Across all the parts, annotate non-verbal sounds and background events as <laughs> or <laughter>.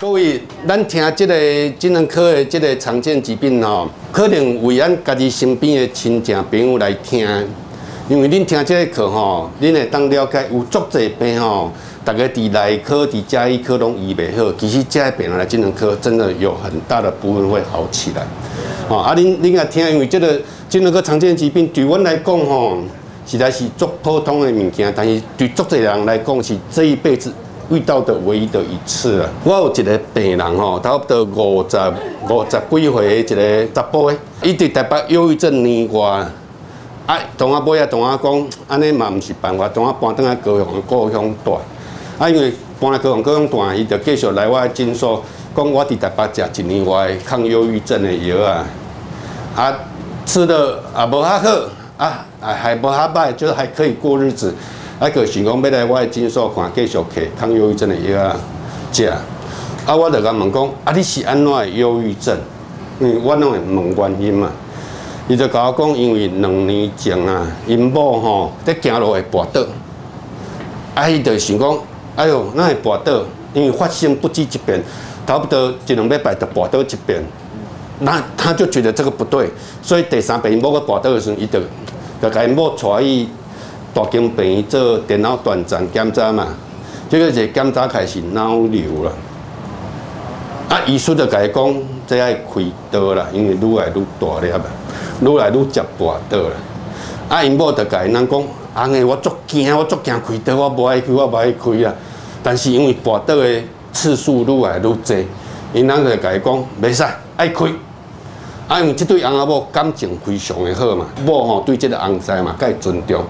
各位，咱听这个精神科的这个常见疾病哦，可能为咱家己身边的亲戚朋友来听，因为恁听这个课吼，恁会当了解有足侪病吼，大家伫内科、伫家医科拢医袂好，其实这个病人来精神科真的有很大的部分会好起来。哦，啊，恁恁也听，因为这个精神科常见疾病对阮来讲吼，实在是足普通的物件，但是对足侪人来讲是这一辈子。遇到的唯一的一次啊！我有一个病人吼，差不多五十五十几岁的一个查甫的，伊伫台北忧郁症年外，啊，同阿尾啊，同阿讲，安尼嘛毋是办法，同阿搬转来高雄的故乡住。啊，因为搬来高雄故乡住，伊就继续来我诊所，讲我伫台北食一年外抗忧郁症的药啊，啊，吃的也无较好，啊，还还无较歹，就是还可以过日子。啊，个想讲要来我的诊所看，继续摕抗忧郁症的药啊，食。啊，我就甲问讲，啊，你是安怎的忧郁症？嗯，我拢会问原因嘛。伊就甲我讲，因为两年前啊，因某吼在走路会跋倒。啊，伊就想讲，哎哟，那会跋倒？因为发生不止一遍，差不多一两礼拜就跋倒一遍。那他就觉得这个不对，所以第三遍因某个跋倒的时候，伊就就甲因某带伊。大经病院做电脑断层检查嘛，这个是检查开始脑瘤了。啊，医师就甲伊讲，这爱开刀啦，因为愈来愈大粒啊，愈来愈接跋倒了。啊，因某就甲因讲，安尼我足惊，我足惊开刀，我无爱开，我无爱开啊。但是因为跋倒的次数愈来愈济，因人就甲伊讲，袂使爱开。啊，因为这对翁仔某感情非常的好嘛，某吼对这个翁婿嘛，较尊重。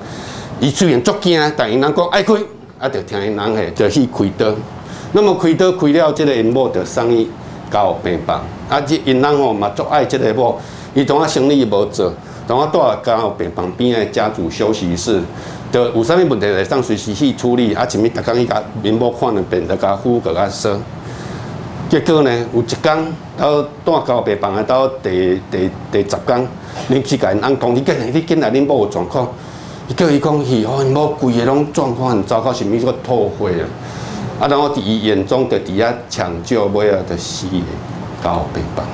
伊虽然足惊，但因人讲爱开，啊，就听因人诶，就去开刀。那么开刀开了，这个因某就送伊到病房。啊，这因人吼嘛足爱这个某，伊当啊生理无做，当啊住到病房边诶家族休息室，就有啥物问题来上随时去处理。啊，前面逐工伊甲因某看两遍，就甲呼个甲说。结果呢，有一工到住到病房诶，到第第第十工，临时甲因翁讲，你紧来，你紧来，恁某有状况。叫伊讲去，哦，某规个拢状况很糟糕，甚物个吐血啊！啊，然后伫伊眼中的底下抢救，尾啊，就死了，到病房。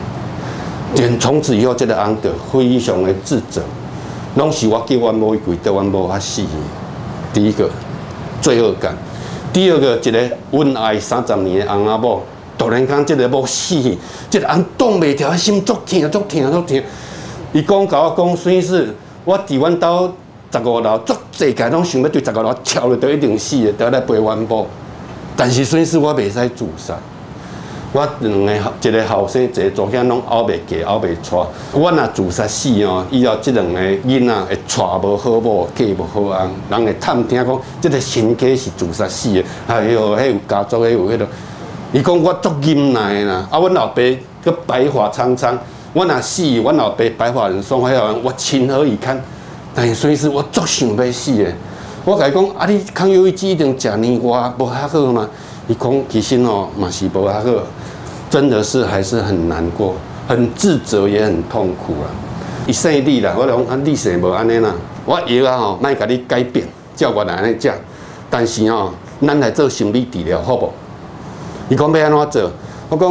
连从此以后，这个翁就非常的自责，拢是我叫阮某一跪倒，阮某较死。第一个罪恶感，第二个一个恩爱三十年的翁阿某，突然间这个某死，这个翁挡袂住，心足疼足疼足疼。伊讲甲我讲，虽是我伫阮兜。十五楼足济个拢想要对十五楼跳了，都一定死的，都来陪阮某。但是虽是我袂使自杀，我两个一个后生，一个祖先拢熬袂过，熬袂出。我若自杀死哦，以后这两个囡仔会娶无好某，嫁无好翁，人会探听讲，这个亲家是自杀死的。哎呦，还有家族的有迄个，伊讲我足忍耐啦。啊，阮老爸个白发苍苍，我若死，阮老爸白发人送回来，我情何以堪？但是所以是我足想要死的，我甲伊讲，啊，你抗忧郁剂一定食年外无较好吗？伊讲其实哦，嘛是无较好，真的是还是很难过，很自责也很痛苦啦。伊生你啦，我讲啊，你生无安尼啦，我药啊吼，莫甲你改变，照我来安尼食，但是哦，咱来做心理治疗好不？伊讲要安怎做？我讲，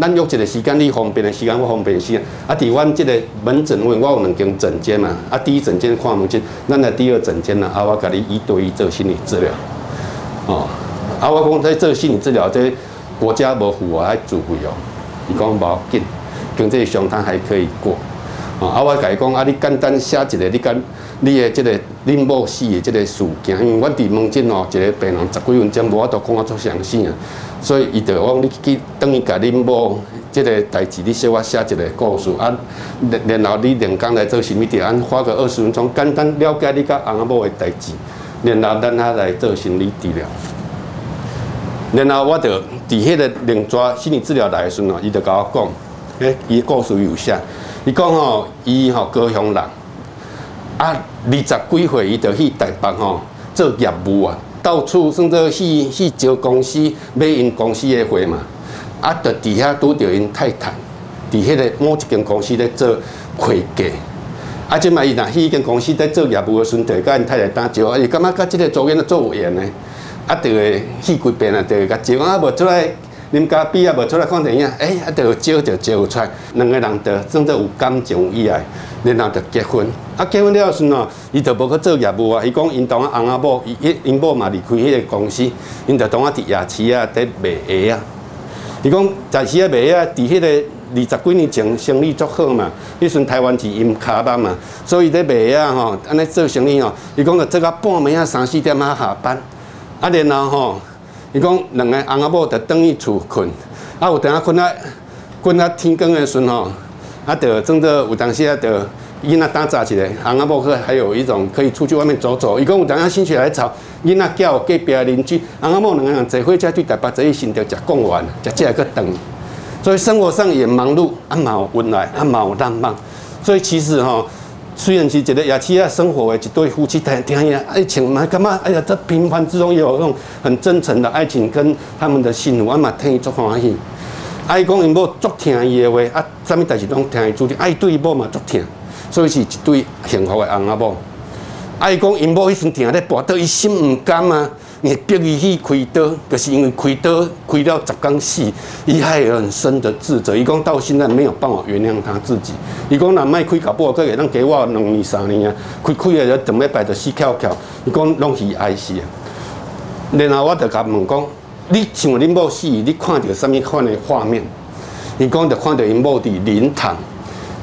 咱约一个时间，你方便的时间，我方便的时间。啊，伫阮这个门诊位，我有两间诊间嘛。啊，第一诊间看门诊，咱来第二诊间啦。啊，我甲你一对一做心理治疗。哦，啊，我讲在做心理治疗，这国家无付我爱自费哦。伊讲无要紧，经济上他还可以过。啊，我甲伊讲，啊，你简单写一个，你讲你的这个恁某死的这个事件，因为阮伫门诊哦，一个病人十几分钟，无法度讲啊足详细啊。所以伊就讲你去等于甲恁某这个代志，你小我写一个故事啊，然然后你两工来做心理治疗，花个二十分钟，简单了解你甲翁仔某的代志，然后咱他来做心理治疗。然后我就伫迄个两抓心理治疗来的时阵哦，伊就甲我讲，诶，伊故事有写，伊讲吼，伊吼高雄人，啊，二十几岁伊就去台北吼做业务啊。到处算做去去招公司买因公司的货嘛，啊，就底下拄着因太太，伫迄个某一间公司咧做会计，啊，即卖伊若去迄间公司在做业务的时阵，就甲因太太打招呼，伊感觉甲即个组员咧做有缘呢，啊，就会去几遍啊，就会甲招啊，无出来恁家毕业无出来看电影，哎、欸，啊，就招就招出来，两个人就真正有感情以来，然后就结婚。啊，结婚了时喏，伊就无去做业务啊。伊讲因当啊翁仔某，伊因某嘛离开迄个公司，因就当啊伫夜市啊，在卖鞋啊。伊讲在时啊卖鞋啊，伫迄个二十几年前生意足好嘛。迄阵台湾是因卡班嘛，所以在卖鞋吼，安尼做生意哦。伊讲个做到半暝啊，三四点啊下班。啊，然后吼。伊讲两个翁仔某就等于厝困，啊有当啊困啊困啊天光的时阵吼，啊就真的有当时啊就囡仔打杂一个，翁仔某可还有一种可以出去外面走走。伊讲有当啊心血来潮，囡仔叫隔壁邻居，翁仔某两个人坐火车去台北，坐一心就食贡丸，食这个等。所以生活上也忙碌，啊嘛有温暖，啊嘛有浪漫。所以其实吼。虽然是一个夜市啊，生活的一对夫妻，听听呀，爱情嘛，干嘛？哎呀，这平凡之中也有那种很真诚的爱情跟他们的幸福，我嘛听伊足欢喜。爱讲因某足听伊的话，啊，啥物代志拢听伊主张，爱对伊某嘛足听，所以是一对幸福的翁仔某。爱讲因某迄阵定咧，跋倒伊心毋甘啊。你逼伊去开刀，就是因为开刀开了十工死，伊还有很深的自责。伊讲到现在没有办法原谅他自己。伊讲若卖开搞不好，可以当给我两年三年啊，开开的就准备摆着死翘翘。伊讲拢是爱死啊。然后我就甲问讲，你像恁某死，你看到什么款的画面？伊讲就看到因某伫灵堂，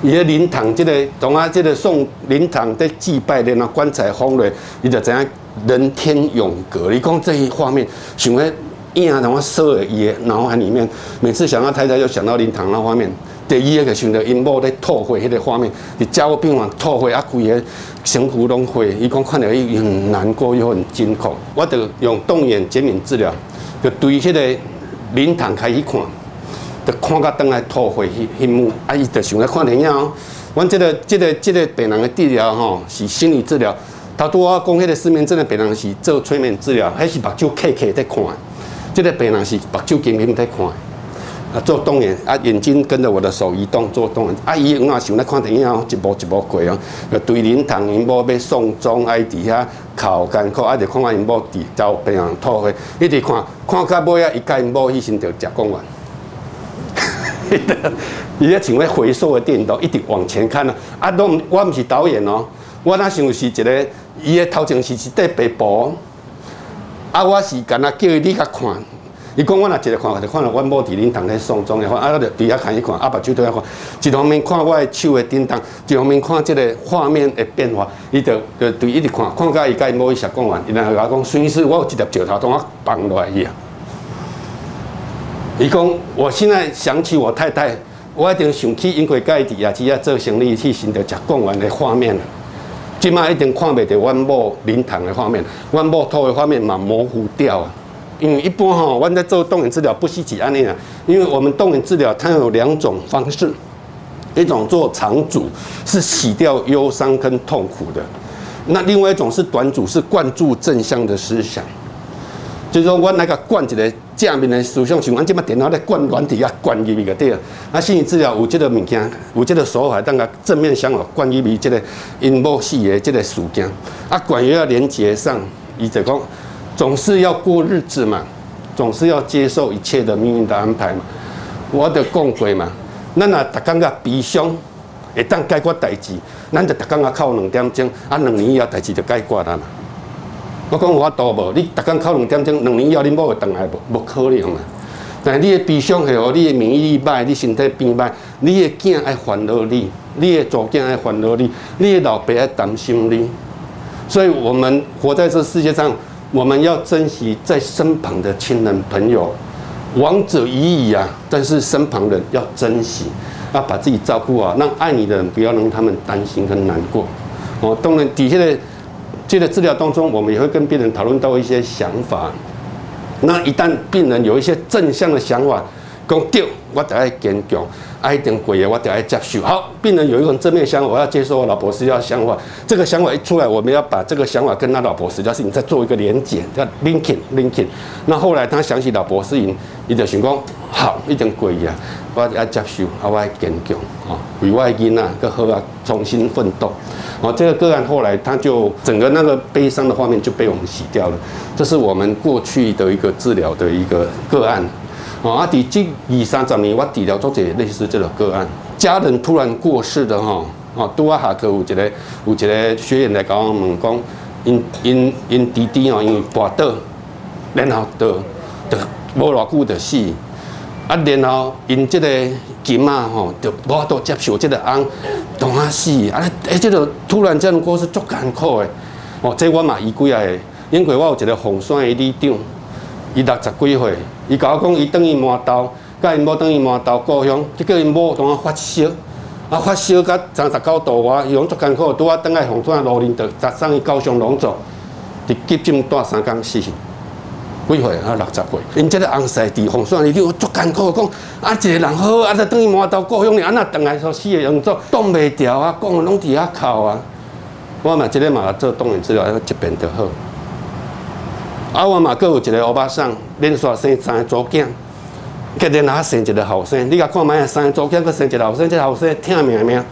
伊个灵堂这个同啊，这个送灵堂在祭拜的那棺材封了，伊就知影。人天永隔，你讲这一画面，想个影让我收了伊的脑海里面。每次想到太太，就想到灵堂那画面。第一个想到因某在吐血迄个画面，伫加护病房吐血啊，规个身躯拢血。伊讲看到伊很难过又很惊恐。我就用动眼减敏治疗，就对迄个灵堂开始看，就看到灯来吐血迄迄幕。啊，伊就想来看电影哦。阮这个这个这个病人的治疗吼，是心理治疗。他拄我讲，迄个失眠症的病人是做催眠治疗，迄是目睭开开在看？这个病人是目睭紧紧在看，啊，做动眼啊，眼睛跟着我的手移动做动眼。啊，伊有啊想来看电影哦，一步一步过哦，就对灵堂因某要送终，爱伫遐哭艰苦，啊，就看看因某伫遭病人吐血，一直看，看到尾啊，伊甲因某迄时就食贡丸。伊咧像咧回溯的电影都一直往前看啊，啊，拢我毋是导演哦，我那想是一个。伊个头前是一块白布，啊，我是干那叫伊你较看。伊讲我若一个看，就看到阮某伫灵堂咧送终的话，啊，我就对遐看一看，啊，目睭对遐看，一方面看我的手的叮当，一方面看这个画面的变化，伊就就对一直看，看到伊甲伊某伊食讲完，然后甲我讲，孙医师，我有一粒石头从我放落去啊。伊讲，我现在想起我太太，我一定想起因为家己啊，只要做生意去寻着食讲完的画面。即马一定看袂到阮某灵堂的画面，阮某吐的画面嘛模糊掉。因为一般吼，阮在做动眼治疗不是只安尼啊。因为我们动眼治疗它有两种方式，一种做长组是洗掉忧伤跟痛苦的，那另外一种是短组是灌注正向的思想。就是说，我那个灌一个正面的思想，像阮即马电脑咧灌软体啊，灌入去个对啊。啊，心理治疗有这个物件，有这个手法，当个正面想法灌入去这个因某死的这个事件。啊，关于要连接上，伊就讲总是要过日子嘛，总是要接受一切的命运的安排嘛。我得讲过嘛，咱若逐工个悲伤会当解决代志，咱就逐工个靠两点钟，啊，两年以后代志就解决了嘛。我讲有法度无？你逐工考两点钟，两年以后你某会回来无？无可能嘛！但系你的悲伤系你的免疫力歹，你身体变歹，你的囝爱烦恼你，你的祖囝爱烦恼你，你的老爸爱担心你。所以，我们活在这世界上，我们要珍惜在身旁的亲人朋友。亡者已矣啊！但是身旁人要珍惜，要把自己照顾好，让爱你的人不要让他们担心跟难过。哦，当然底下的。这个治疗当中，我们也会跟病人讨论到一些想法。那一旦病人有一些正向的想法，讲丢，我得要坚强，爱点鬼的，我得爱接受。好，病人有一种正面想法，我要接受我老婆死掉想法。这个想法一出来，我们要把这个想法跟他老婆死掉事情再做一个连结，叫 linking linking。那后来他想起老婆事情，伊就想讲，好，一点鬼呀，我要接受，我要坚强，啊，为我的囡仔个好啊，重新奋斗。哦，这个个案后来他就整个那个悲伤的画面就被我们洗掉了。这是我们过去的一个治疗的一个个案。哦，啊，伫这二三十年，我治疗做者类似这个个案，家人突然过世的哈，哦，拄啊下课有一个有一个学员来甲我问讲，因因因弟弟哦，因为跋倒，然后就就无偌久就死，啊，然后因这个金啊吼，就无法度接受这个翁当啊死，啊，哎，这个突然这样过世足艰苦的，哦，这我嘛伊几啊，因为我有一个红山的里长，伊六十几岁。伊甲我讲，伊等于麻豆，甲因某等于麻豆故乡，结果因某当啊发烧，啊发烧甲三十九度外，伊讲足艰苦，拄啊等来红山路林，就砸送去高雄龙总，伫急诊待三工死，几岁啊？六十岁。因这个翁婿伫红山，伊叫我足艰苦，讲啊一个人好，啊才等于麻豆故乡，你安那等来说死的用做挡袂掉啊，讲的拢伫遐哭啊。我嘛即个嘛做动员治疗，一遍就好。啊，我嘛，阁有一个欧巴桑，连续生三个祖囝，结连还生一个后生。你甲看觅，三个祖囝，阁生一个后生，这个后生听命命。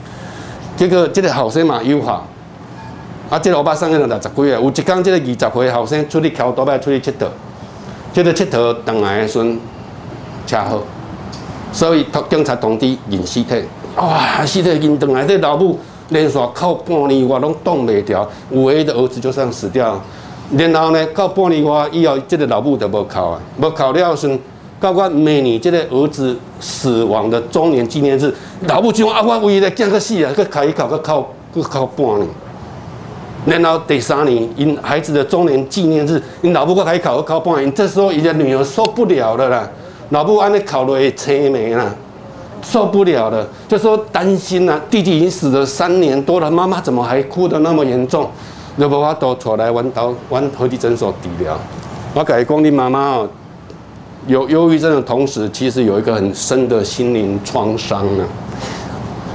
结果这个后生嘛优化，啊，这个欧巴桑个六十几岁，有一天这个二十岁后生出去桥头摆出去佚佗，这个佚佗回来的时阵车祸，所以警察通知认尸体。哇，尸体认回来，这个老母连续哭半年我拢挡袂掉，唯一的儿子就这样死掉。然后呢，到半年外以后，这个老母就无考啊，无考了时，到我每年这个儿子死亡的周年纪念日，老母就啊，我为了见个死啊，去考一考，去考，去考半年。然后第三年，因孩子的周年纪念日，因老母搁开考，考半年。这时候，伊的女儿受不了了啦，老母安尼考落会青梅啦，受不了了，就说担心呐，弟弟已经死了三年多了，妈妈怎么还哭得那么严重？就无法度带来阮兜阮河堤诊所治疗。我甲伊讲，你妈妈哦，有忧郁症的同时，其实有一个很深的心灵创伤呢。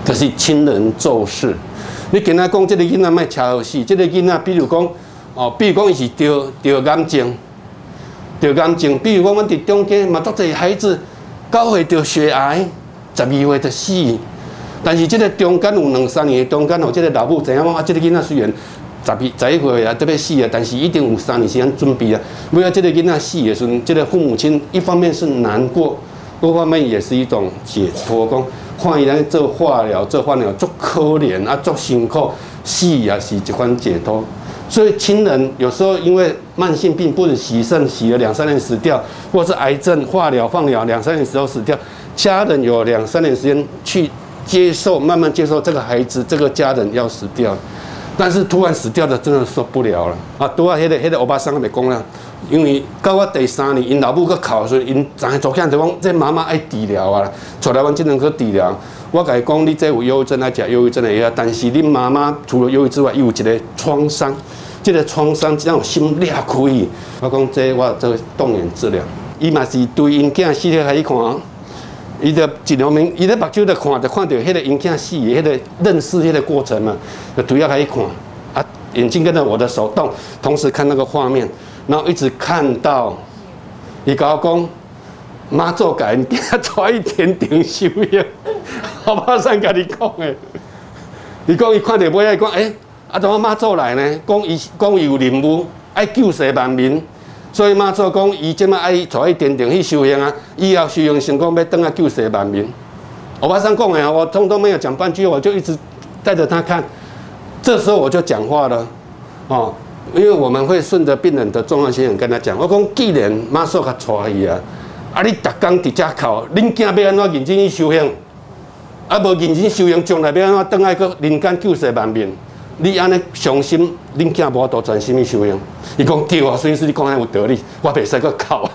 可是亲人骤逝，你跟他讲，这个囡仔卖车祸死，这个囡仔，比如讲哦，比如讲伊是得得癌症，得癌症，比如讲阮伫中间嘛，足侪孩子九岁得血癌，十二岁就死。但是这个中间有两三年，中间哦，这个老母怎样讲啊，这个囡仔虽然。十一十一岁啊，特别死啊，但是一定有三年时间准备啊。为了这个囡仔死的时候，这个父母亲一方面是难过，另一方面也是一种解脱。讲看伊来做化疗，做化疗足可怜啊，足辛苦，死也是一款解脱。所以亲人有时候因为慢性病，不能洗肾洗了两三年死掉，或是癌症化疗放疗两三年时候死掉，家人有两三年时间去接受，慢慢接受这个孩子，这个家人要死掉。但是突然死掉的真的受不了了啊！拄啊，迄个迄个欧巴桑还没讲啦，因为到我第三年，因老母去考的时候，因昨天昨天就讲，这妈妈爱治疗啊，出来阮精神科治疗。我甲伊讲，你这有忧郁症来食忧郁症的药，但是你妈妈除了忧郁之外，又有一个创伤，这个创伤让我心裂开。我讲这我这个动员治疗，伊嘛是对因囝尸体来去看。伊就尽量明，伊咧目睭咧看，就看到迄个因囝死的迄个认识迄个过程嘛，就主要开始看，啊，眼睛跟着我的手动，同时看那个画面，然后一直看到，伊甲我讲，妈祖甲因囝带去天庭修行，我马上甲你讲诶，伊讲伊看到尾仔，伊讲诶，啊怎么妈祖来呢？讲伊讲伊有任务，爱救世万民。所以妈祖讲，伊即马爱带去天庭去修行啊，以后修行成功要登来救世万民。我马上讲诶，我通通没有讲半句，我就一直带着他看。这时候我就讲话了，哦，因为我们会顺着病人的重要性跟他讲。我讲，既然妈祖甲带伊啊，啊你逐工伫遮哭，恁囝要安怎认真去修行？啊无认真修行，将来要安怎登来去人间救世万民？你安尼伤心，恁囝无法度专心去修行。伊讲对啊，所以是你讲安有道理，我袂使搁哭啊。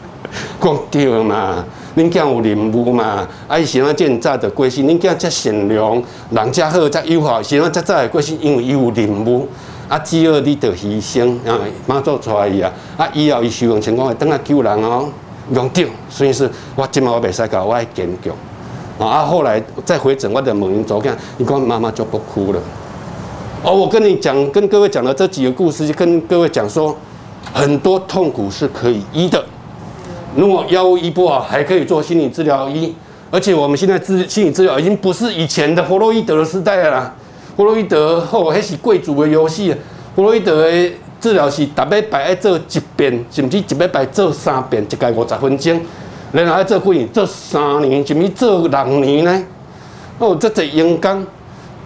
<laughs> 讲对嘛，恁囝有任务嘛，啊伊是安怎遮早着过身，恁囝遮善良，人遮好遮友好，是安怎遮早会过身，因为伊有任务。啊，只要你着牺牲，啊妈祖带伊啊，啊以后伊修行情况会等来救人哦。讲对，所以是我即马我袂使搞，我爱坚强。啊，后来再回诊，我着问因祖囝，伊讲妈妈就不哭了。哦，我跟你讲，跟各位讲的这几个故事，就跟各位讲说，很多痛苦是可以医的。如果药物医不好，还可以做心理治疗医。而且我们现在治心理治疗已经不是以前的弗洛伊德的时代了啦。弗洛伊德后还是贵族的游戏。弗洛伊德的治疗是大概摆在做一遍，甚至一摆摆做三遍，一概五十分钟。然后做几年？做三年，甚至做六年呢？哦，这在阳刚。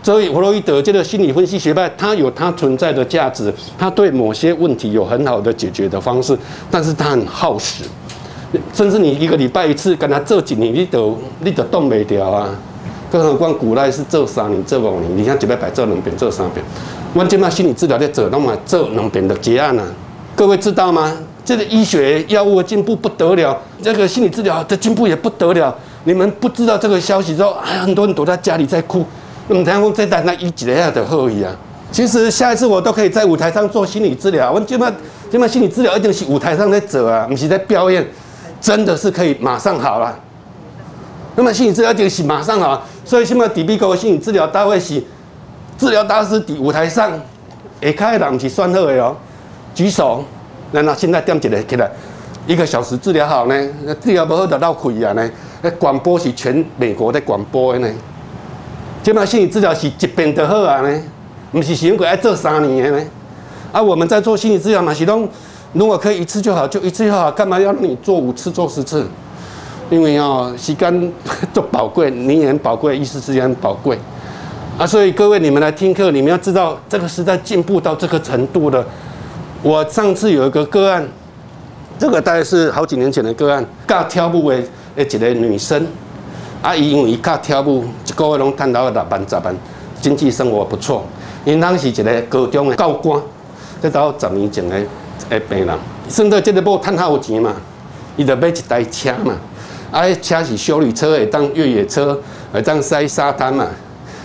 所以弗洛伊德这个心理分析学派，它有它存在的价值，它对某些问题有很好的解决的方式，但是它很耗时，甚至你一个礼拜一次跟他做几年，你都你都动不掉啊。更何况古代是做三年、做五年，你看一礼拜做两遍、做三遍。我今嘛心理治疗在做，那么做两遍的结案啊。各位知道吗？这个医学药物的进步不得了，这个心理治疗的进步也不得了。你们不知道这个消息之后，哎，很多人躲在家里在哭。那么，台湾在台那一几下的后遗啊，其实下一次我都可以在舞台上做心理治疗。我今嘛今嘛心理治疗一定是舞台上在走啊，不是在表演，真的是可以马上好了。那么心理治疗就是马上好，所以现在底比哥心理治疗大会是治疗大师底舞台上，下开的人是算好的哦，举手。那那现在点起来起来，一个小时治疗好呢？治疗不好就闹亏啊呢？那广播是全美国的广播呢？即嘛心理治疗是一遍就好啊呢，不是行过要做三年的呢。啊，我们在做心理治疗嘛，是讲如果可以一次就好，就一次就好，干嘛要你做五次、做十次？因为哦，时间都宝贵，你也很宝贵，医师之间很宝贵啊。所以各位，你们来听课，你们要知道这个时代进步到这个程度了。我上次有一个个案，这个大概是好几年前的个案，教跳舞的一个女生。啊，伊因为伊教跳舞，一个月拢赚到六万、十万，经济生活不错。因当是一个高中的教官，这到十年前的诶病人，算到这个某赚较有钱嘛，伊就买一台车嘛。啊，车是修理车，会当越野车，会当塞沙滩嘛。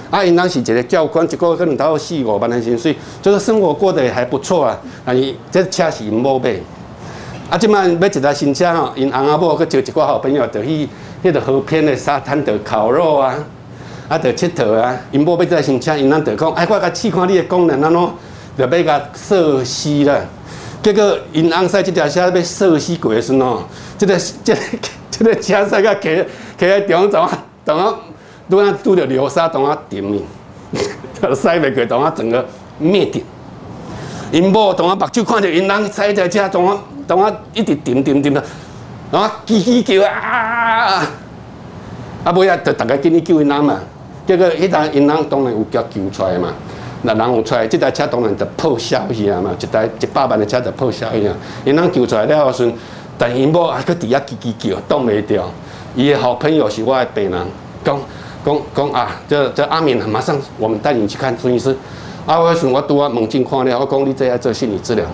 啊，因当是一个教官，一个月可能到四五万的薪水，就是生活过得还不错啊。啊，伊这车是因某买。啊，即摆买一台新车吼，因翁仔某去招一个好朋友，就去。迄个河边的沙滩的烤肉啊，啊，的佚佗啊，因某要在新车，因咱就讲，哎，我甲试看你的功能安怎，就要甲测试啦。结果因翁驶这条车要测试过的时候，这个 <laughs> 这个这个车驶甲骑骑在中怎啊，怎啊，拄啊拄着流沙，怎啊点呢？<laughs> 驶袂过，怎啊整个灭顶。因某怎啊目睭看着因翁驶这车，怎啊怎啊一直点点点的。啊，叽叽叫啊！啊，尾啊，就大家紧去救因翁嘛。结果迄台因翁当然有叫救出来嘛。那人有出来，这台车当然就报销去啊嘛。一台一百万的车就报销去啊。因翁救出来了后时，但因某还搁伫遐叽叽叫，挡袂掉。伊的好朋友是我的病人，讲讲讲啊，这这阿敏，马上我们带你去看孙医师。啊，我时我拄啊门诊看了，我讲你这要做心理治疗，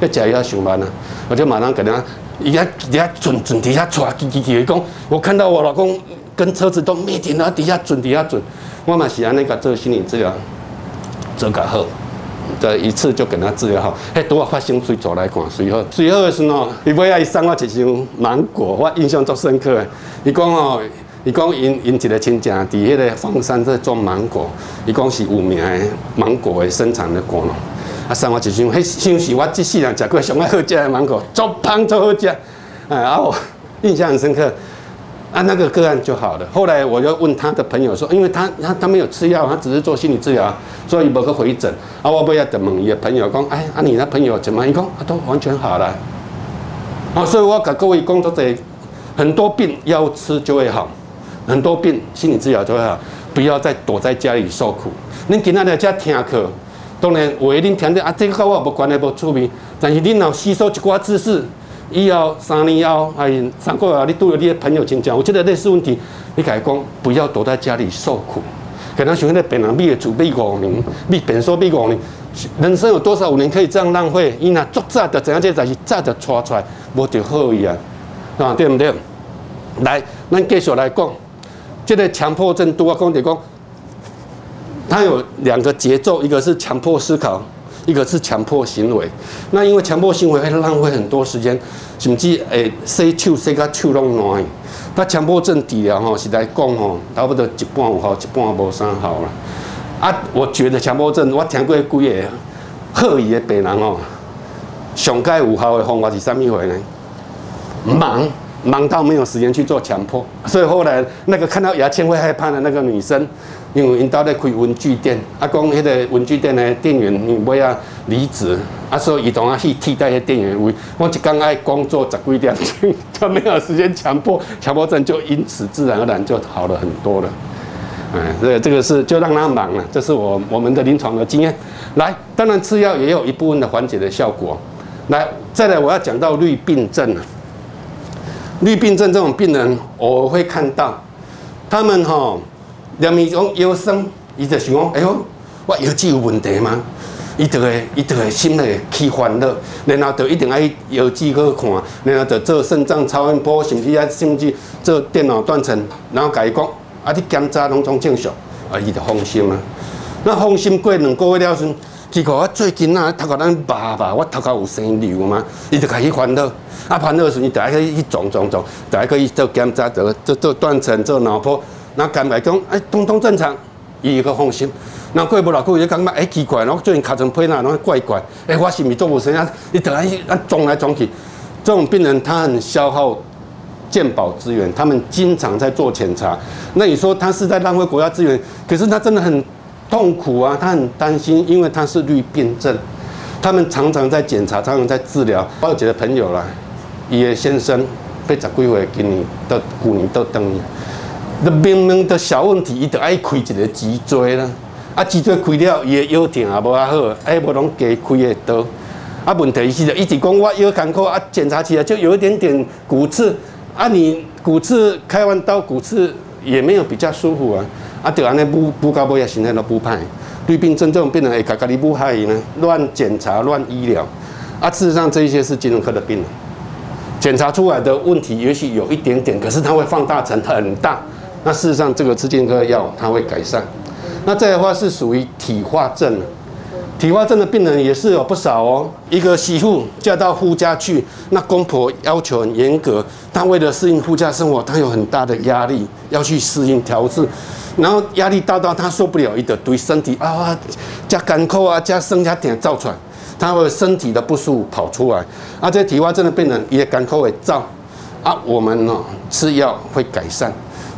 要食药上班啊，我就马上给他。伊遐底下准准底下唰叽叽叽讲，我看到我老公跟车子都灭顶了，底下准底下准，我嘛是安尼个做心理治疗，做个好，这一次就给他治疗好。嘿，拄啊发生水走来看水好，水好的时候，伊尾仔伊送我一箱芒果，我印象足深刻的。伊讲哦，伊讲因因一个亲戚伫迄个凤山在种芒果，伊讲是有名的芒果的生产的果农。啊，送我一箱，迄箱是我这世人食过上爱好食的芒果，足香足好食。哎，啊，我印象很深刻。啊，那个个案就好了。后来我就问他的朋友说，因为他他他没有吃药，他只是做心理治疗，所以无去回诊。啊，我不要等问伊的朋友讲，哎，啊，你那朋友怎么？伊讲啊，都完全好了。啊，所以我给各位工作者，很多病要吃就会好，很多病心理治疗就会好，不要再躲在家里受苦。恁今仔日在听课。当然，我一定听着啊，这个跟我无关系，无趣味。但是你若吸收一寡知识，以后三年后，哎，三个月你拄着你的朋友亲戚，有这个类似问题，你甲伊讲，不要躲在家里受苦。可能像那个病人，秘祖秘五年，秘变说秘五年，人生有多少五年可以这样浪费？伊若足早的怎样这才是早的拖出来，无就好伊啊，对不对？来，咱继续来讲，这个强迫症，拄我讲就讲。它有两个节奏，一个是强迫思考，一个是强迫行为。那因为强迫行为会浪费很多时间，甚至诶洗手洗到手拢烂。那强迫症治疗吼是来讲吼，差不多一半有效，一半无啥效啦。啊，我觉得强迫症，我听过几个好医的病人吼，上盖有效的方法是啥物回呢？忙忙到没有时间去做强迫，所以后来那个看到牙签会害怕的那个女生。因为因兜咧开文具店，啊，讲迄个文具店的店员因为要离职，啊，所以伊当啊去替代迄店员位。我一工爱工作十几点钟，<laughs> 就没有时间强迫，强迫症就因此自然而然就好了很多了。哎，这这个是就让他忙了，这是我我们的临床的经验。来，当然吃药也有一部分的缓解的效果。来，再来我要讲到虑病症了。虑病症这种病人，我会看到他们哈，两米钟腰酸，伊就想讲，哎呦，我腰肌有问题吗？伊就会伊就会心里起烦恼，然后就一定爱腰肌去看，然后就做肾脏超音波，甚至啊甚至做电脑断层，然后甲伊讲。啊！你检查拢总正常，啊，伊就放心啊。那放心过两个月了时，结果我最近啊，头壳咱爸爸，我头壳有生瘤嘛，伊就开始烦恼。啊，烦恼时候，你第一个去撞撞撞，第一个去做检查，做做断层，做脑波。那肝癌讲，哎，通通正常，伊个放心。那过不老过，就感觉哎奇怪，然后最近卡成皮那，然后怪怪。哎，我是咪做无成啊？你等下去啊撞来撞去，这种病人他很消耗。健保资源，他们经常在做检查。那你说他是在浪费国家资源？可是他真的很痛苦啊，他很担心，因为他是绿病症。他们常常在检查，常常在治疗。我有几个朋友啦，伊个先生被十几岁，今年到去年到等于，那明明的小问题，伊就爱开一个脊椎啦。啊，脊椎开了，伊个腰疼也无啊好，哎，无拢加开的刀。啊，问题是就一直讲我腰艰苦啊，检查起来就有一点点骨刺。啊，你骨刺开完刀，骨刺也没有比较舒服啊！啊，就安尼补补到尾也身体都补歹。虑病症这种病人会家家己补害呢，乱检查、乱医疗。啊，事实上这一些是精神科的病人，检查出来的问题也许有一点点，可是它会放大成很大。那事实上这个吃精神科药它会改善。那这的话是属于体化症。体化症的病人也是有不少哦。一个媳妇嫁到夫家去，那公婆要求很严格，她为了适应夫家生活，她有很大的压力要去适应调治，然后压力大到她受不了，一的对身体啊加干扣啊加生加点造出来，她会身体的不舒服跑出来。啊，这体化症的病人也干扣会造啊，我们呢吃药会改善。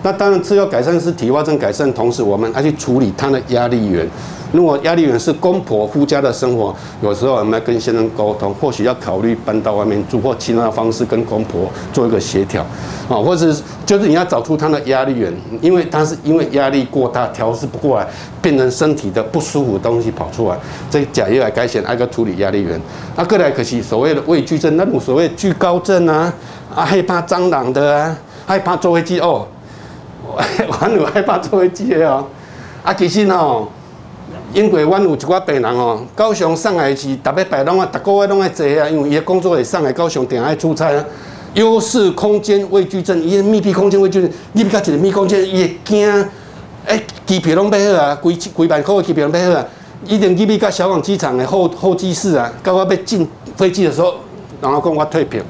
那当然吃药改善是体化症改善，同时我们还去处理他的压力源。如果压力源是公婆夫家的生活，有时候我们要跟先生沟通，或许要考虑搬到外面住，或其他方式跟公婆做一个协调，啊，或者是就是你要找出他的压力源，因为他是因为压力过大调试不过来，变成身体的不舒服的东西跑出来，这假药来改善，挨个处理压力源。啊，过来可惜所谓的畏惧症，那种所谓惧高症啊，啊害怕蟑螂的啊，害怕坐飞机哦，我有害怕坐飞机的哦，啊其实哦。因为阮有一寡病人哦，高雄、上海是逐礼拜拢啊，逐个月拢爱坐啊，因为伊个工作在上海、高雄，定爱出差啊。优势空间畏惧症，伊个密闭空间畏惧症，你比较一个密闭空间，伊会惊。哎，机票拢买好啊，几几万块的机票拢买好啊，一定去比较小港机场的候候机室啊，到我要进飞机的时候，然后讲我退票，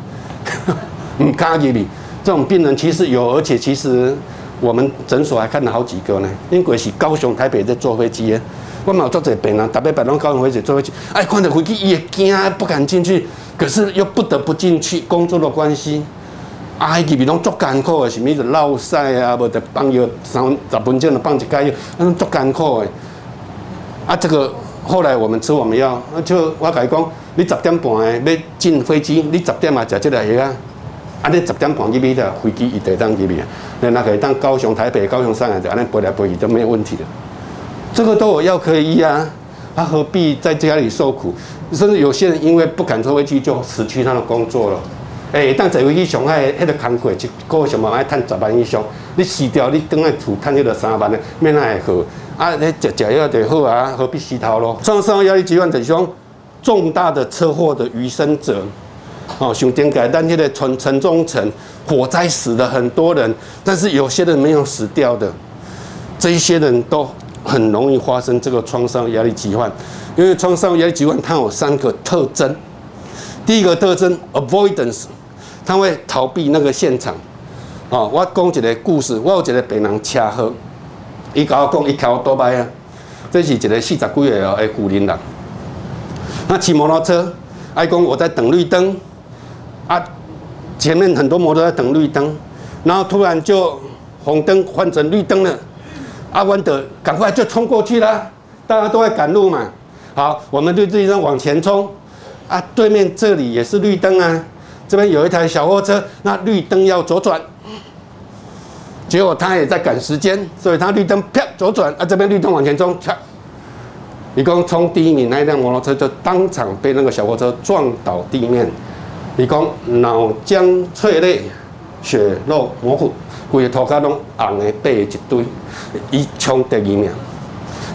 <laughs> 唔敢入去。这种病人其实有，而且其实我们诊所还看了好几个呢，因为是高雄、台北在坐飞机。我嘛有做这病人，特别白龙高雄飞机坐飞机，哎，看到飞机也惊，不敢进去，可是又不得不进去，工作的关系，啊，伊比拢足艰苦的，是咪就落晒啊，无得放药三十分钟就放一盖药，那种足艰苦的。啊，这个后来我们吃我们药，就我甲伊讲，你十点半的要进飞机，你十点嘛食这个药啊，啊，你十点半入去的飞机一得当入去，你那个当高雄、台北、高雄、上海就安尼飞来飞去都没有问题的。这个都有药可以医啊，他何必在家里受苦？甚至有些人因为不敢坐飞机，就辞去他的工作了。哎，但坐飞机上海那个工课，一个月上嘛要赚十万以上。你死掉，你等下厝赚那个三万的，免那会好。啊，你食食药就好啊，何必洗头咯？创伤压力疾患等于重大的车祸的余生者，哦，像点解？但现在城城中城火灾死了很多人，但是有些人没有死掉的，这一些人都。很容易发生这个创伤压力疾患，因为创伤压力疾患它有三个特征。第一个特征 avoidance，他会逃避那个现场。哦，我讲一个故事，我有一个病人车祸，伊跟我讲，一条多摆啊，这是一个四十几岁的妇人，那骑摩托车，爱公我在等绿灯，啊，前面很多摩托在等绿灯，然后突然就红灯换成绿灯了。阿文德赶快就冲过去了，大家都在赶路嘛。好，我们绿灯往前冲，啊，对面这里也是绿灯啊，这边有一台小货车，那绿灯要左转，结果他也在赶时间，所以他绿灯啪左转，啊，这边绿灯往前冲，啪，一共冲第一名那一辆摩托车就当场被那个小货车撞倒地面，一共脑浆啐泪，血肉模糊。规个头壳拢红的白的一堆，伊冲第二名。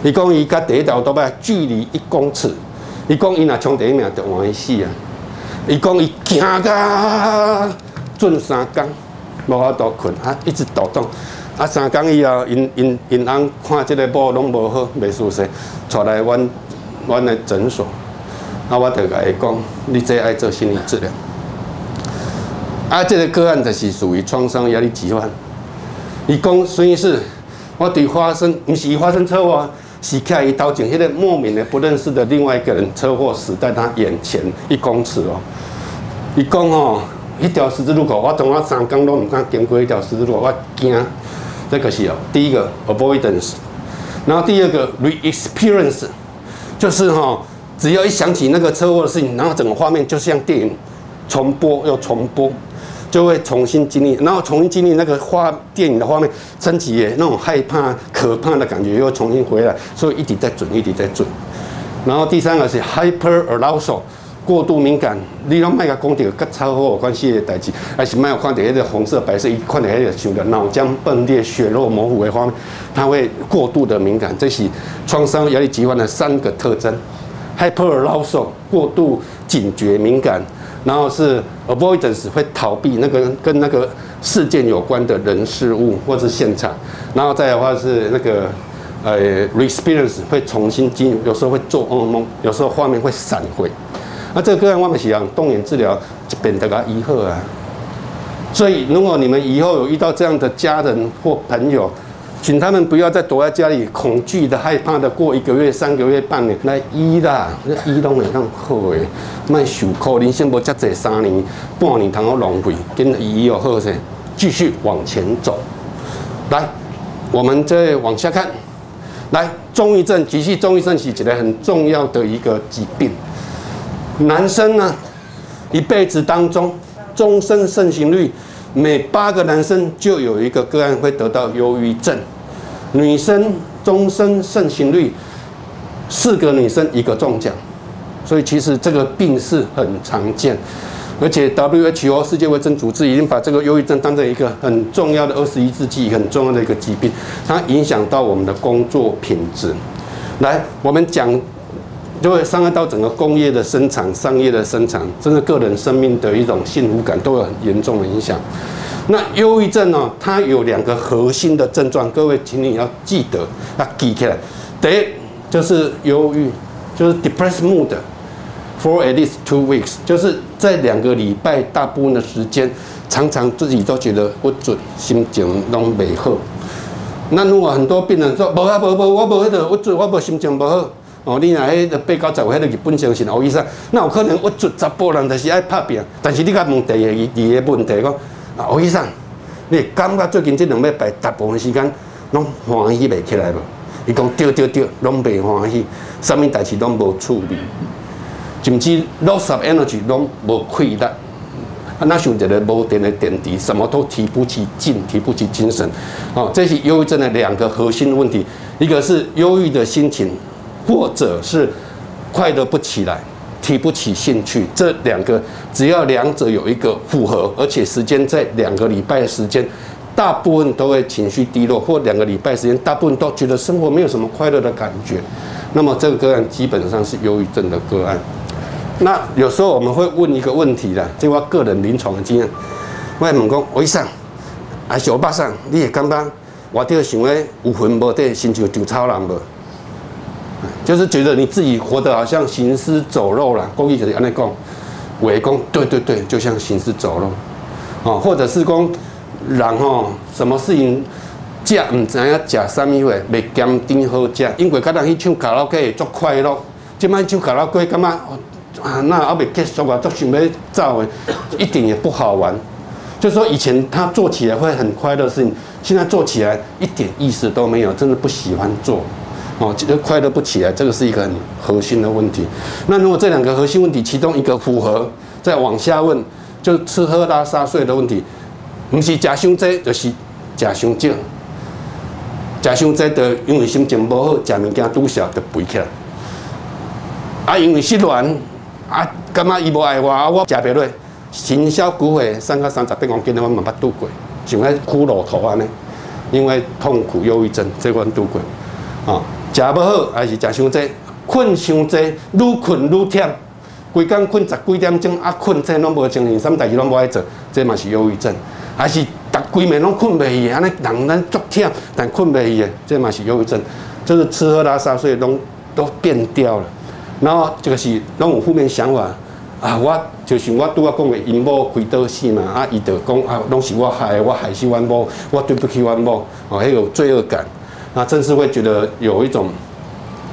伊讲伊甲第一条都拜距离一公尺。伊讲伊若冲第一名就换伊死啊！伊讲伊惊甲准三工，无法度困啊，一直抖动。啊，三工以后，因因因翁看即个某拢无好，袂舒适，带来阮阮的诊所。啊，我就甲伊讲，你这爱做心理治疗。啊，这个个案就是属于创伤压力疾患。伊讲，孙医师，我对发生，不是发生车祸，是开一刀，前迄个莫名的不认识的另外一个人车祸死在他眼前一公尺哦。伊讲哦，一条十字路口，我从我三工都唔敢经过一条十字路口，我惊。这个是哦，第一个 avoidance，然后第二个 re-experience，就是哈，只要一想起那个车祸的事情，然后整个画面就像电影重播又重播。就会重新经历，然后重新经历那个画电影的画面，升级那种害怕、可怕的感觉又重新回来，所以一直在准，一直在准。然后第三个是 hyper arousal，过度敏感。你拢卖个讲到跟车祸有关系的代志，还是卖有看到那个红色、白色，一看到那个像个脑浆迸裂、血肉模糊的画面，它会过度的敏感。这是创伤压力疾患的三个特征：hyper arousal，过度警觉敏感。然后是 avoidance 会逃避那个跟那个事件有关的人事物或是现场，然后再的话是那个呃 re-experience 会重新经历，有时候会做噩梦，有时候画面会闪回。那这个个案我们是讲动眼治疗就变得个疑惑啊，所以如果你们以后有遇到这样的家人或朋友，请他们不要再躲在家里，恐惧的、害怕的，过一个月、三个月、半年来医啦，那医拢会当好诶，卖受苦，人生无遮济三年、半年，通好浪费，跟医有好势，继续往前走。来，我们再往下看，来，重郁症，急性重郁症是一个很重要的一个疾病。男生呢，一辈子当中，终身盛行率。每八个男生就有一个个案会得到忧郁症，女生终身盛行率四个女生一个中奖，所以其实这个病是很常见，而且 WHO 世界卫生组织已经把这个忧郁症当成一个很重要的二十一世纪很重要的一个疾病，它影响到我们的工作品质。来，我们讲。就会伤害到整个工业的生产、商业的生产，甚至个人生命的一种幸福感都有很严重的影响。那忧郁症呢？它有两个核心的症状，各位请你要记得，要记起来。第一就是忧郁，就是 depressed mood for at least two weeks，就是在两个礼拜大部分的时间，常常自己都觉得不准，心情都没好。那如果很多病人说，不啊不不，我不那个不准，我不心情不好。哦，你若迄个八九十岁迄个日本精神欧医生，那有可能我做查甫人就是爱拍拼，但是你甲问第二二个问题讲，啊，欧医生，你感觉最近这两礼拜大部分时间拢欢喜袂起来无？伊讲对对对，拢袂欢喜，啥物代志拢无处理，甚至 loss of energy 拢无气力，啊，那像一个无电的电池，什么都提不起劲，提不起精神。哦，这是忧郁症的两个核心问题，一个是忧郁的心情。或者是快乐不起来，提不起兴趣，这两个只要两者有一个符合，而且时间在两个礼拜时间，大部分都会情绪低落，或两个礼拜时间，大部分都觉得生活没有什么快乐的感觉，那么这个个案基本上是忧郁症的个案。那有时候我们会问一个问题的，这我个人临床的经验，我问讲，我医生，还是欧巴上，你也感觉我这想的有魂无体，心像稻草人无？就是觉得你自己活得好像行尸走肉了，公益就是安尼讲，围攻，对对对，就像行尸走肉，哦，或者是讲人吼，什么事情食唔知影食啥物货，袂坚定好食，因为较人去唱卡拉 OK 足快乐，即摆唱卡拉 OK 感觉啊，那还袂结束啊，足想要走的，一点也不好玩。就说以前他做起来会很快乐的事情，现在做起来一点意思都没有，真的不喜欢做，哦，觉得快乐不起来，这个是一个很核心的问题。那如果这两个核心问题其中一个符合，再往下问，就吃喝拉撒睡的问题，不是吃伤济，就是吃伤少，吃伤济的因为心情不好，吃物件拄小就肥起来，啊，因为失恋。啊，感觉伊无爱我，啊，我食袂落，心小骨血，瘦到三十八公斤，我嘛捌拄过，像迄骷髅头安尼，因为痛苦忧郁症，这阮拄过。啊，食无好还是食伤济，困伤济，愈困愈忝，规工困十几点钟，啊困这拢无精神，啥物代志拢无爱做，这嘛是忧郁症。还是逐规暝拢困袂去，安尼人咱足忝，但困袂去，这嘛是忧郁症。就是吃喝拉撒睡拢都变掉了。然后这个是拢有负面想法啊，我就是我拄仔讲的，因某开刀死嘛，啊，伊就讲啊，拢是我害，我害死阮某，我对不起阮某，哦，还有罪恶感，那，真是会觉得有一种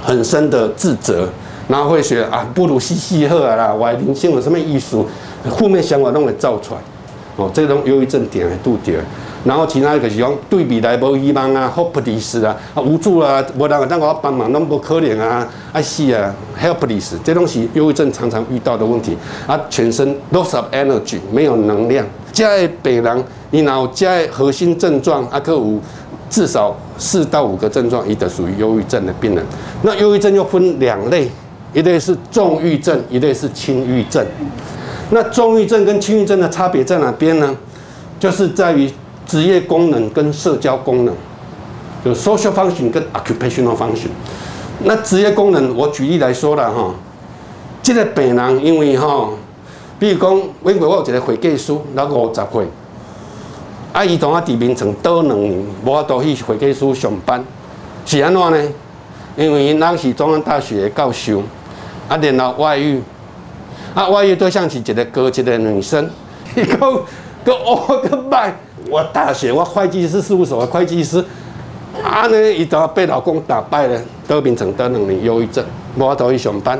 很深的自责，然后会觉得啊，不如嘻嘻呵啦，我的人生有什么意思？负面想法都会造出来，哦，这种忧郁症点来拄着。然后其他就是讲对未来无希望啊，hopeless 啊，啊无助啊，无人让我帮忙，那么可怜啊，爱死啊，helpless，这东西忧郁症常常遇到的问题啊，全身 loss of energy，没有能量。这个病人，你然后这个核心症状啊，各有至少四到五个症状，伊就属于忧郁症的病人。那忧郁症又分两类，一类是重郁症，一类是轻郁症。那重郁症跟轻郁症的差别在哪边呢？就是在于。职业功能跟社交功能，就 social function 跟 occupational function。那职业功能，我举例来说了哈，这个病人因为哈，比如讲，因为我有一个会计师，那五十岁，啊，伊当啊伫眠床倒两年，无法度去会计师上班，是安怎呢？因为因是中央大学的教授，啊，然后外遇，啊，外遇对象是一个高级的女生，<laughs> 伊讲个恶个歹。我大学，我会计师事务所的会计师，啊呢，伊都被老公打败了，得病成得两年忧郁症，无法度去上班，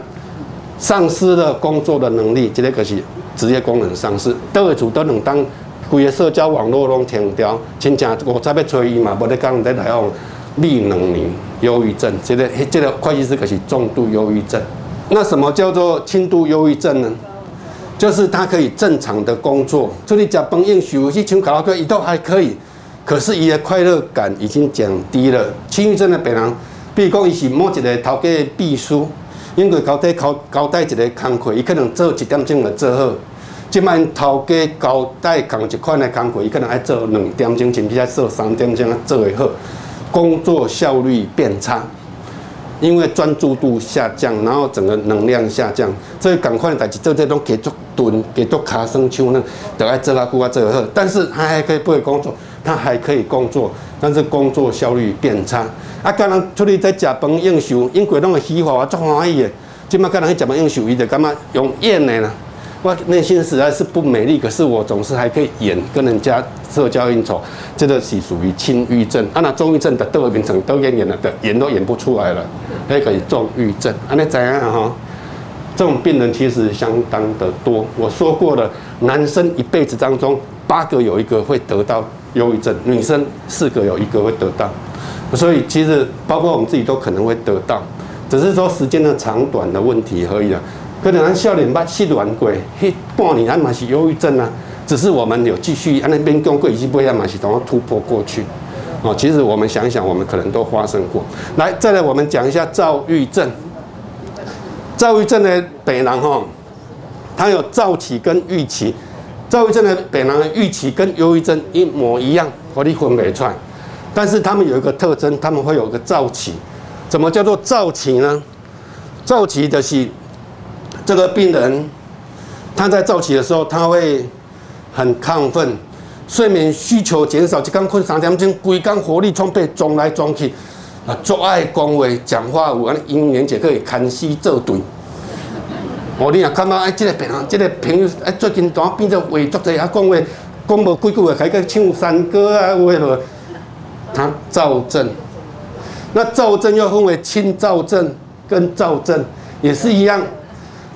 丧失了工作的能力，这个就是职业功能丧失。倒会厝都能当规个社交网络拢停掉，亲戚我再要找伊嘛，无得讲在台湾立两年忧郁症，这个这个会计师可是重度忧郁症。那什么叫做轻度忧郁症呢？就是他可以正常的工作，出去吃饭应酬去请卡拉 OK，伊都还可以。可是伊的快乐感已经降低了。轻郁症的病人，比如讲伊是某一个头家的秘书，因为交代交交代一个工课，伊可能做一点钟就做好。即摆头家交代共一款的工课，伊可能爱做两点钟，甚至爱做三点钟做会好，工作效率变差。因为专注度下降，然后整个能量下降，所以赶快的代志做这种给做蹲，给做卡生手呢，都爱做啊，顾啊，做会好。但是他还可以不会工作，他还可以工作，但是工作效率变差。啊，刚刚出去在食饭应酬，因为拢会喜欢啊，足欢喜的。今麦刚刚去食饭应酬，伊就感觉用演的啦。我内心实在是不美丽，可是我总是还可以演，跟人家社交应酬，这个是属于轻郁症。啊，那重郁症的都会变成都演演了的，演都演不出来了，那可以重郁症。啊，那怎样哈？这种病人其实相当的多。我说过了，男生一辈子当中八个有一个会得到忧郁症，女生四个有一个会得到。所以其实包括我们自己都可能会得到，只是说时间的长短的问题而已了。可能咱少年捌失恋过，迄半年咱嘛是忧郁症啊，只是我们有继续安那边讲过，以及不要嘛是怎么突破过去。哦，其实我们想一想，我们可能都发生过。来，再来我们讲一下躁郁症。躁郁症的病人哈，它有躁期跟郁期。躁郁症的病人的郁期跟忧郁症一模一样，我你分不出来。但是他们有一个特征，他们会有个躁期。怎么叫做躁期呢？躁期的是。这个病人，他在早期的时候，他会很亢奋，睡眠需求减少，一刚困三点钟，规工活力充沛，撞来撞去，啊，做爱讲话，讲话有安尼，语言就可以牵丝作对。哦，你啊看到哎，这个病人，这个朋友哎，最近怎么变做话足多啊？讲话讲无几句话，开个唱山歌啊，为何？他躁症，那躁症又分为轻躁症跟躁症，也是一样。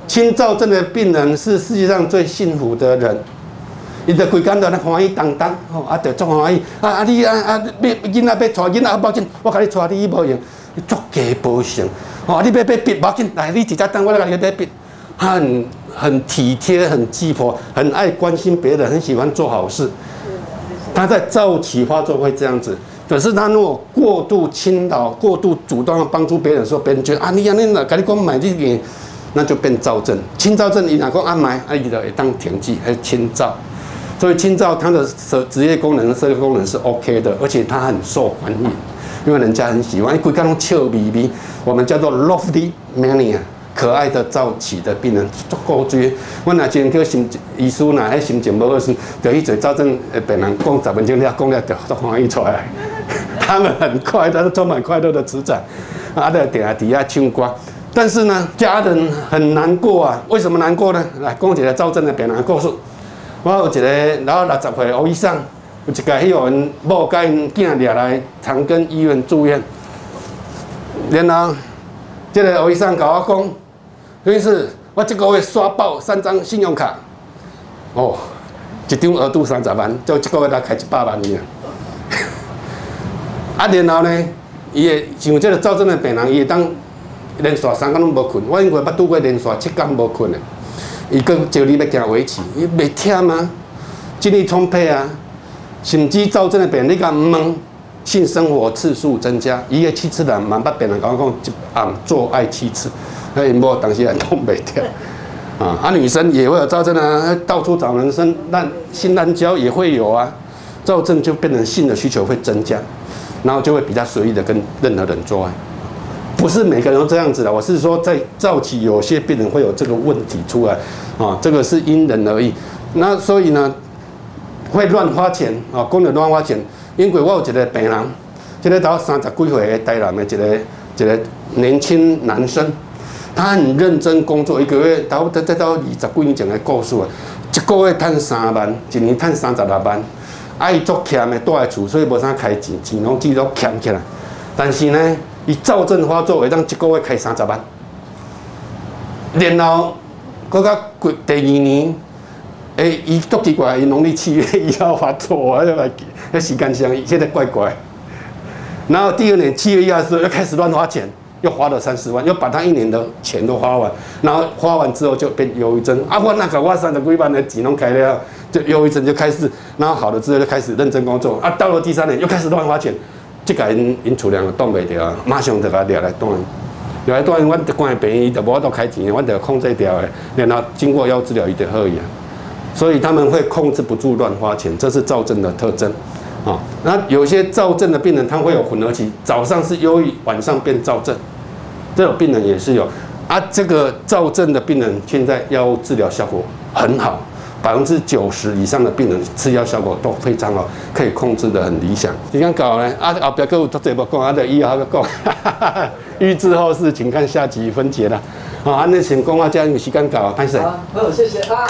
轻躁症的病人是世界上最幸福的人，伊就规工在那欢喜当当，吼，啊，就足欢喜。啊啊，你啊啊，要囡仔要带囡仔，抱紧，我甲你带你无用，足加保险。吼，你要要笔，抱紧，来，你直接等我来甲你买笔。很很体贴，很鸡婆，很爱关心别人，很喜欢做好事。他在早期发作会这样子，可是他如果过度倾倒、过度主动要帮助别人的时候，别人觉得啊，你呀，你哪，赶紧给我买这个，那就变躁症。轻躁症，你哪个安买，啊，伊就会当停剂，还是轻躁。所以轻躁，他的职职业功能、社会功能是 OK 的，而且他很受欢迎，因为人家很喜欢。规工笑眯眯，我们叫做 lofty mania。可爱的躁期的病人足够多，我那前去心医师那迄心情不好时，就去做躁症的病人讲十分钟了，讲了就都欢喜出来。<laughs> 他们很快他是充满快乐的成长。啊，在底下底下唱歌，但是呢，家人很难过啊。为什么难过呢？来讲一个躁症的病人故事。我有一个然后六十岁的欧医生，有一个迄个人某甲因囝掠来长庚医院住院，然后这个欧医生甲我讲。所以是我这个月刷爆三张信用卡，哦，一张额度三十万，就这个月来开一百万呢。<laughs> 啊，然后呢，伊会像这个躁症的病人，伊会当连续三天拢无困。我因为捌拄过连续七天无困的，伊讲叫你要行围棋，伊袂忝吗？精力充沛啊，甚至躁症的病人，你讲问性生活次数增加，一夜七次的，蛮捌病人讲讲一暗做爱七次。可以摸，当时还痛不掉啊！啊，女生也会有躁症啊，到处找男生滥性滥交也会有啊。躁症就变成性的需求会增加，然后就会比较随意的跟任何人做爱。不是每个人都这样子的，我是说在早期有些病人会有这个问题出来啊，这个是因人而异。那所以呢，会乱花钱啊，工人乱花钱。因为我有一个病人，这个到三十几岁的台南的一个一个年轻男生。他很认真工作，一个月到再再到二十几年前的故事啊，一个月赚三万，一年赚三十六万，爱做欠的住在厝，所以无啥开钱，钱拢只都欠起来。但是呢，伊躁症发作会当一个月开三十万，然后搁到第二年，诶，伊都奇怪，伊农历七月一号发作，啊，迄时间上现在怪怪。然后第二年七月一号的时候又开始乱花钱。又花了三十万，又把他一年的钱都花完，然后花完之后就变忧郁症。啊，我那个我三十几万的钱拢开了，就忧郁症就开始，然后好了之后就开始认真工作。啊，到了第三年又开始乱花钱，这个因因厝两个挡袂掉，马上就把他抓来断，抓来断，我关在病院，就无法度开钱，我就控制掉的。然后经过药治疗，伊就好去啊。所以他们会控制不住乱花钱，这是躁症的特征。啊，那有些躁症的病人，他会有混合期，早上是忧郁，晚上变躁症。这种病人也是有啊，这个躁症的病人现在药物治疗效果很好，百分之九十以上的病人吃药效果都非常好，可以控制得很理想。你看搞呢？啊啊，不要跟我嘴巴讲，啊的医还要讲，<laughs> 预知后事，请看下集分解了。好，那请公话这样有时间搞，开始。好，谢谢啊。